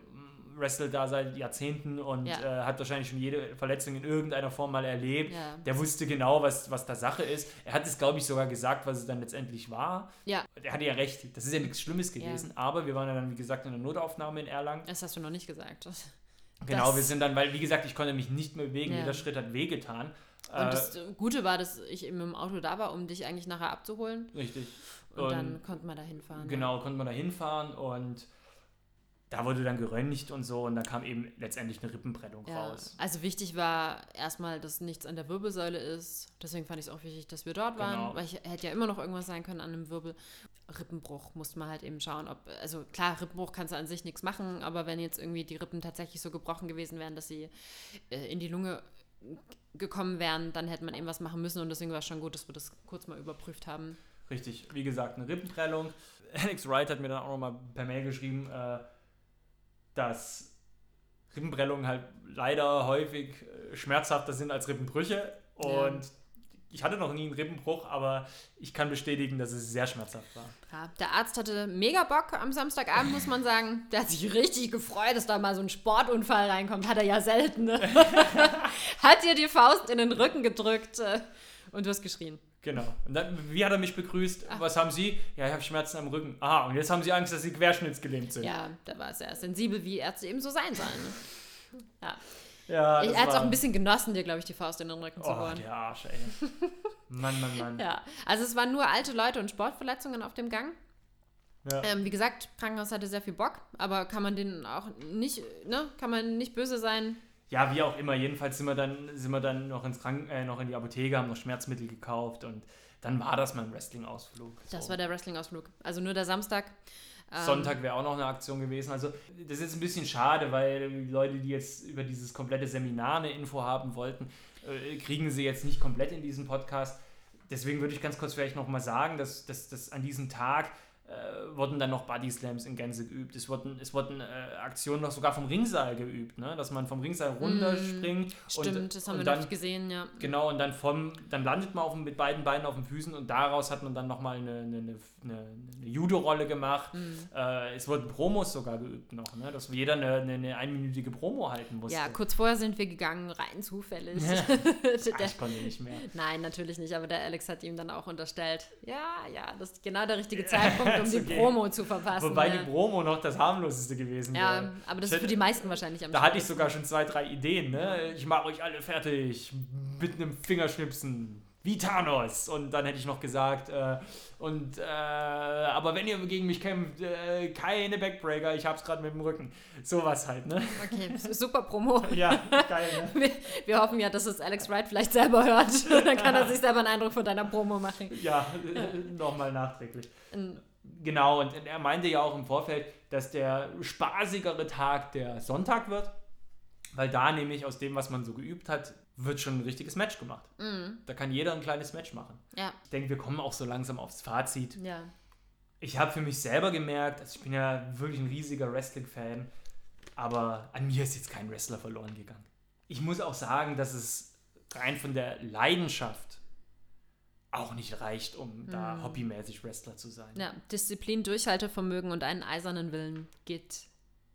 wrestelt da seit Jahrzehnten und Ja. äh, hat wahrscheinlich schon jede Verletzung in irgendeiner Form mal erlebt. Ja. Der wusste genau, was, was da Sache ist. Er hat es, glaube ich, sogar gesagt, was es dann letztendlich war. Ja, Er hatte ja recht, das ist ja nichts Schlimmes gewesen, aber wir waren ja dann, wie gesagt, in der Notaufnahme in Erlangen. das hast du noch nicht gesagt. Und Genau, wir sind dann, weil, wie gesagt, ich konnte mich nicht mehr bewegen, Ja. jeder Schritt hat wehgetan. Äh, das Gute war, dass ich eben im Auto da war, um dich eigentlich nachher abzuholen. richtig. Und, dann konnten wir da hinfahren. Genau, konnte man da hinfahren und da wurde dann geröntgt und so und dann kam eben letztendlich eine Rippenprellung Ja, raus. also wichtig war erstmal, dass nichts an der Wirbelsäule ist. Deswegen fand ich es auch wichtig, dass wir dort waren, Genau. weil ich hätte ja immer noch irgendwas sein können an einem Wirbel. Rippenbruch musste man halt eben schauen, ob, also klar, Rippenbruch kannst du an sich nichts machen, aber wenn jetzt irgendwie die Rippen tatsächlich so gebrochen gewesen wären, dass sie äh, in die Lunge gekommen wären, dann hätte man eben was machen müssen und deswegen war es schon gut, dass wir das kurz mal überprüft haben. Richtig, wie gesagt, eine Rippenprellung. Alex Wright hat mir dann auch nochmal per Mail geschrieben, äh, dass Rippenprellungen halt leider häufig äh, schmerzhafter sind als Rippenbrüche. Und ich hatte noch nie einen Rippenbruch, aber ich kann bestätigen, dass es sehr schmerzhaft war. Ja, der Arzt hatte mega Bock am Samstagabend, muss man sagen. Der hat sich richtig gefreut, dass da mal so ein Sportunfall reinkommt. Hat er ja selten. Ne? hat dir die Faust in den Rücken gedrückt äh, und du hast geschrien. Genau. Und dann, wie hat er mich begrüßt? Was haben Sie? Ja, ich habe Schmerzen am Rücken. Aha, und jetzt haben Sie Angst, dass Sie querschnittsgelähmt sind. Ja, der war sehr sensibel, wie Ärzte eben so sein sollen. Ja. ja Ich, das er hat es auch ein bisschen genossen, dir, glaube ich, die Faust in den Rücken zu Oh, bohren. der Arsch, ey. Mann, Mann, Mann. Ja, also es waren nur alte Leute und Sportverletzungen auf dem Gang. Ja. Ähm, wie gesagt, Krankenhaus hatte sehr viel Bock, aber kann man den auch nicht, ne, kann man nicht böse sein. Ja, wie auch immer. Jedenfalls sind wir dann, sind wir dann noch ins Kranken, äh, noch in die Apotheke, haben noch Schmerzmittel gekauft und dann war das mein Wrestling-Ausflug. So. Das war der Wrestling-Ausflug. Also nur der Samstag. Ähm, Sonntag wäre auch noch eine Aktion gewesen. Also das ist jetzt ein bisschen schade, weil die Leute, die jetzt über dieses komplette Seminar eine Info haben wollten, äh, kriegen sie jetzt nicht komplett in diesem Podcast. Deswegen würde ich ganz kurz vielleicht nochmal sagen, dass, dass, dass an diesem Tag äh, wurden dann noch Body Slams in Gänze geübt. Es wurden, es wurden äh, Aktionen noch sogar vom Ringseil geübt, ne? dass man vom Ringseil runterspringt. Mm, stimmt, und, das haben wir dann, noch gesehen, ja. Genau, und dann vom, dann landet man auf, mit beiden Beinen auf den Füßen und daraus hat man dann nochmal eine, eine, eine, eine Judo-Rolle gemacht. Mm. Äh, es wurden Promos sogar geübt noch, ne? dass jeder eine, eine, eine einminütige Promo halten musste. Ja, kurz vorher sind wir gegangen, rein zufällig. Ach, ich konnte nicht mehr. Nein, natürlich nicht, aber der Alex hat ihm dann auch unterstellt, ja, ja, das ist genau der richtige Zeitpunkt um die Promo zu verpassen. Wobei ja. die Promo noch das harmloseste gewesen wäre. Ja, aber das ist für die meisten wahrscheinlich am Da hatte ich sogar schon zwei, drei Ideen. Ne? Ich mache euch alle fertig mit einem Fingerschnipsen. Wie Thanos. Und dann hätte ich noch gesagt, äh, und äh, aber wenn ihr gegen mich kämpft, äh, keine Backbreaker, ich hab's gerade mit dem Rücken. Sowas halt, ne? Okay, super Promo. ja, geil, ne? Wir, wir, hoffen ja, dass es Alex Wright vielleicht selber hört. dann kann er sich selber einen Eindruck von deiner Promo machen. Ja, nochmal nachträglich. Genau, und er meinte ja auch im Vorfeld, dass der spaßigere Tag der Sonntag wird, weil da nämlich aus dem, was man so geübt hat, wird schon ein richtiges Match gemacht. Mhm. Da kann jeder ein kleines Match machen. Ja. Ich denke, wir kommen auch so langsam aufs Fazit. Ja. Ich habe für mich selber gemerkt, also ich bin ja wirklich ein riesiger Wrestling-Fan, aber an mir ist jetzt kein Wrestler verloren gegangen. Ich muss auch sagen, dass es rein von der Leidenschaft auch nicht reicht, um da hm. hobbymäßig Wrestler zu sein. Ja, Disziplin, Durchhaltevermögen und einen eisernen Willen geht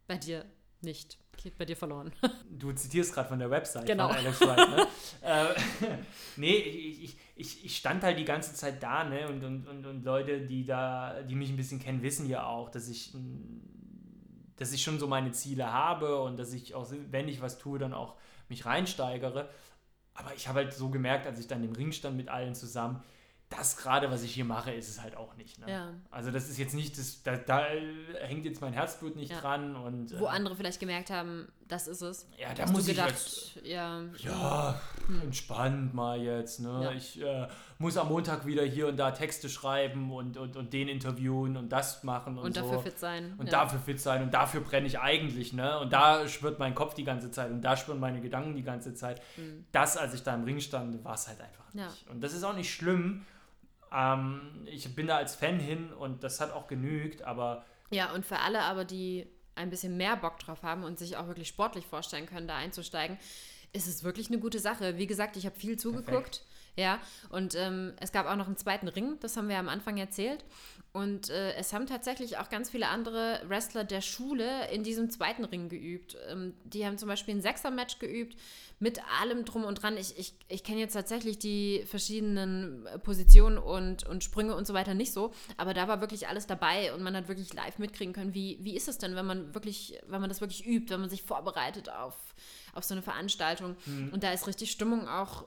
bei dir nicht. Geht bei dir verloren. Du zitierst gerade von der Website genau. von Alex Wright, ne? äh, nee, ich, ich, ich stand halt die ganze Zeit da, ne? Und, und, und, und Leute, die da, die mich ein bisschen kennen, wissen ja auch, dass ich, dass ich schon so meine Ziele habe und dass ich auch, wenn ich was tue, dann auch mich reinsteigere. Aber ich habe halt so gemerkt, als ich dann im Ring stand mit allen zusammen, das gerade, was ich hier mache, ist es halt auch nicht. Ne? Ja. Also das ist jetzt nicht, das, da, da hängt jetzt mein Herzblut nicht ja. dran. Und, Wo äh, andere vielleicht gemerkt haben, das ist es. Ja, da muss ich gedacht, jetzt, ja, ja hm. entspannt mal jetzt. Ne? Ja. Ich äh, muss am Montag wieder hier und da Texte schreiben und, und, und den interviewen und das machen und, und so. dafür fit sein. Und dafür fit sein und dafür brenne ich eigentlich. Ne? Und da schwirrt mein Kopf die ganze Zeit und da schwirren meine Gedanken die ganze Zeit. Hm. Das, als ich da im Ring stand, war es halt einfach nicht. Und das ist auch nicht schlimm. Ähm, ich bin da als Fan hin und das hat auch genügt, aber. Ja, und für alle aber, die ein bisschen mehr Bock drauf haben und sich auch wirklich sportlich vorstellen können, da einzusteigen, ist es wirklich eine gute Sache. Wie gesagt, ich habe viel zugeguckt. Perfekt. Ja, und ähm, es gab auch noch einen zweiten Ring, das haben wir am Anfang erzählt. Und äh, es haben tatsächlich auch ganz viele andere Wrestler der Schule in diesem zweiten Ring geübt. Ähm, die haben zum Beispiel ein Sechser-Match geübt mit allem drum und dran. Ich, ich, ich kenne jetzt tatsächlich die verschiedenen Positionen und, und Sprünge und so weiter nicht so, aber da war wirklich alles dabei und man hat wirklich live mitkriegen können, wie, wie ist es denn, wenn man wirklich, wenn man das wirklich übt, wenn man sich vorbereitet auf, auf so eine Veranstaltung. Mhm. Und da ist richtig Stimmung auch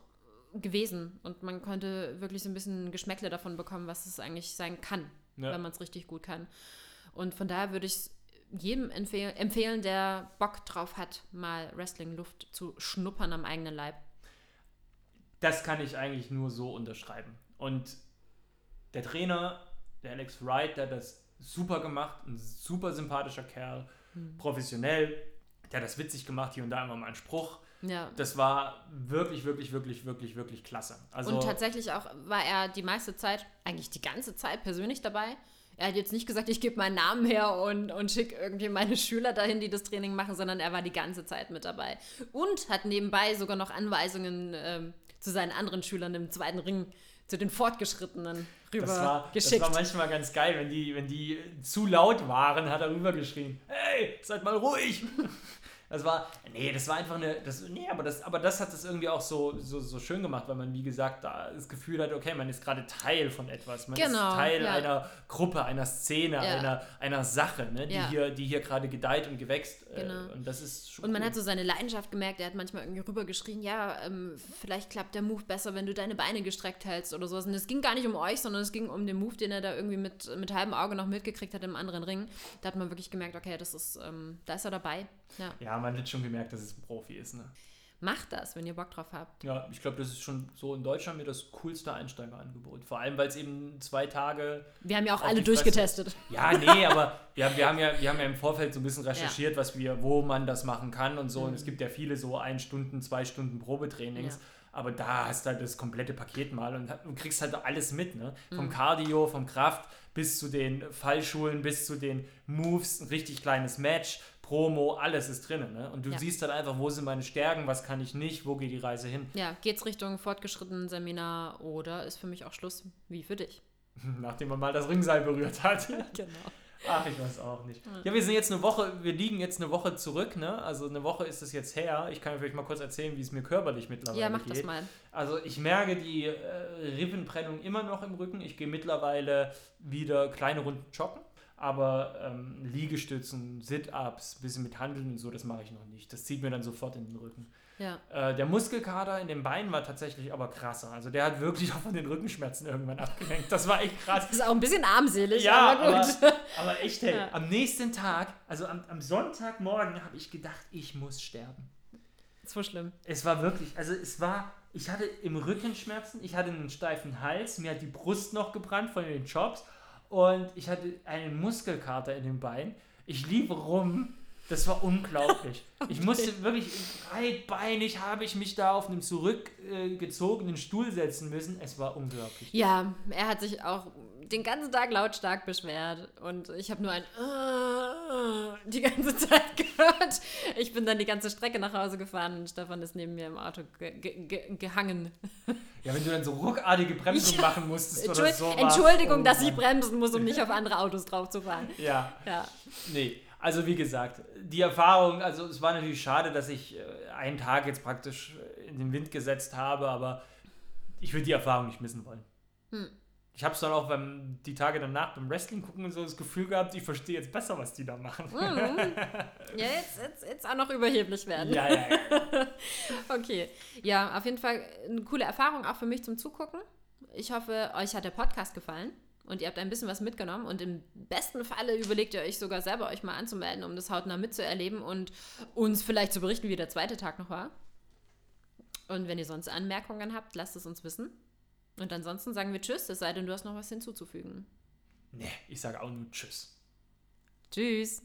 gewesen und man konnte wirklich so ein bisschen Geschmäckle davon bekommen, was es eigentlich sein kann ja. wenn man es richtig gut kann. Und von daher würde ich es jedem empfehl empfehlen, der Bock drauf hat, mal Wrestling-Luft zu schnuppern am eigenen Leib. Das kann ich eigentlich nur so unterschreiben. Und der Trainer, der Alex Wright, der hat das super gemacht, ein super sympathischer Kerl, hm. professionell, der hat das witzig gemacht, hier und da immer mal einen Spruch. Ja. Das war wirklich, wirklich, wirklich, wirklich, wirklich klasse. Also und tatsächlich auch war er die meiste Zeit, eigentlich die ganze Zeit persönlich dabei. Er hat jetzt nicht gesagt, ich gebe meinen Namen her und, und schicke irgendwie meine Schüler dahin, die das Training machen, sondern er war die ganze Zeit mit dabei. Und hat nebenbei sogar noch Anweisungen ähm, zu seinen anderen Schülern im zweiten Ring, zu den Fortgeschrittenen rüber das war, geschickt. Das war manchmal ganz geil, wenn die, wenn die zu laut waren, hat er rübergeschrien, hey, seid mal ruhig. Das war, nee, das war einfach eine, das, nee, aber das, aber das hat es irgendwie auch so, so, so schön gemacht, weil man, wie gesagt, da das Gefühl hat, okay, man ist gerade Teil von etwas. Man Genau, ist Teil ja. einer Gruppe, einer Szene, Ja. einer, einer Sache, ne, die, Ja. hier, die hier gerade gedeiht und gewächst. Äh, Genau. und das ist schon Und man cool. hat so seine Leidenschaft gemerkt, er hat manchmal irgendwie rübergeschrien, ja, ähm, vielleicht klappt der Move besser, wenn du deine Beine gestreckt hältst oder sowas. Und es ging gar nicht um euch, sondern es ging um den Move, den er da irgendwie mit, mit halbem Auge noch mitgekriegt hat im anderen Ring. Da hat man wirklich gemerkt, okay, das ist, ähm, da ist er dabei. Ja. Ja, man hat schon gemerkt, dass es ein Profi ist. Ne? Macht das, wenn ihr Bock drauf habt. Ja, ich glaube, das ist schon so in Deutschland mir das coolste Einsteigerangebot. Vor allem, weil es eben zwei Tage. Wir haben ja auch alle Fresse. durchgetestet. Ja, nee, aber wir, wir, haben ja, wir haben ja im Vorfeld so ein bisschen recherchiert, was wir, wo man das machen kann und so. Und es gibt ja viele so ein Stunden, zwei Stunden Probetrainings. Ja. Aber da hast du halt das komplette Paket mal und du kriegst halt alles mit, ne? Vom Cardio, vom Kraft bis zu den Fallschulen, bis zu den Moves, ein richtig kleines Match, Promo, alles ist drin, ne? Und du Ja. siehst dann einfach, wo sind meine Stärken, was kann ich nicht, wo geht die Reise hin. Ja, geht's Richtung fortgeschrittenen Seminar oder ist für mich auch Schluss, wie für dich. Nachdem man mal das Ringseil berührt hat. Genau. Ach, ich weiß auch nicht. Ja, wir sind jetzt eine Woche, wir liegen jetzt eine Woche zurück, ne? Also eine Woche ist es jetzt her. Ich kann vielleicht mal kurz erzählen, wie es mir körperlich mittlerweile Ja, mach geht. das mal. Also ich merke die äh, Rippenprellung immer noch im Rücken. Ich gehe mittlerweile wieder kleine Runden joggen. Aber ähm, Liegestützen, Sit-Ups, bisschen mit Handeln und so, das mache ich noch nicht. Das zieht mir dann sofort in den Rücken. Ja. Äh, der Muskelkater in den Beinen war tatsächlich aber krasser. Also der hat wirklich auch von den Rückenschmerzen irgendwann abgelenkt. Das war echt krass. Das ist auch ein bisschen armselig, Ja, aber gut. aber, aber echt, hey, Ja. am nächsten Tag, also am, am Sonntagmorgen, habe ich gedacht, ich muss sterben. so schlimm. Es war wirklich, also es war, ich hatte im Rücken Schmerzen, ich hatte einen steifen Hals, mir hat die Brust noch gebrannt von den Jobs und ich hatte einen Muskelkater in den Beinen. Ich lief rum, das war unglaublich. Ich musste wirklich, breitbeinig habe ich mich da auf einem zurückgezogenen Stuhl setzen müssen. Es war unglaublich. Ja, er hat sich auch den ganzen Tag lautstark beschwert und ich habe nur ein äh, die ganze Zeit gehört. Ich bin dann die ganze Strecke nach Hause gefahren und Stefan ist neben mir im Auto ge ge ge gehangen. Ja, wenn du dann so ruckartige Bremsung Ja. machen musstest oder so. Entschuldigung, dass ich bremsen muss, um nicht auf andere Autos drauf zu fahren. Ja, Ja. nee. Also wie gesagt, die Erfahrung, also es war natürlich schade, dass ich äh, einen Tag jetzt praktisch in den Wind gesetzt habe, aber ich würde die Erfahrung nicht missen wollen. Hm. Ich habe es dann auch beim, die Tage danach beim Wrestling gucken und so das Gefühl gehabt, ich verstehe jetzt besser, was die da machen. Mhm. Ja, jetzt, jetzt, jetzt auch noch überheblich werden. ja, ja, ja. Okay. Ja, auf jeden Fall eine coole Erfahrung auch für mich zum Zugucken. Ich hoffe, euch hat der Podcast gefallen und ihr habt ein bisschen was mitgenommen und im besten Falle überlegt ihr euch sogar selber, euch mal anzumelden, um das hautnah mitzuerleben und uns vielleicht zu berichten, wie der zweite Tag noch war. Und wenn ihr sonst Anmerkungen habt, lasst es uns wissen. Und ansonsten sagen wir Tschüss, es sei denn, du hast noch was hinzuzufügen. Nee, ich sage auch nur Tschüss. Tschüss.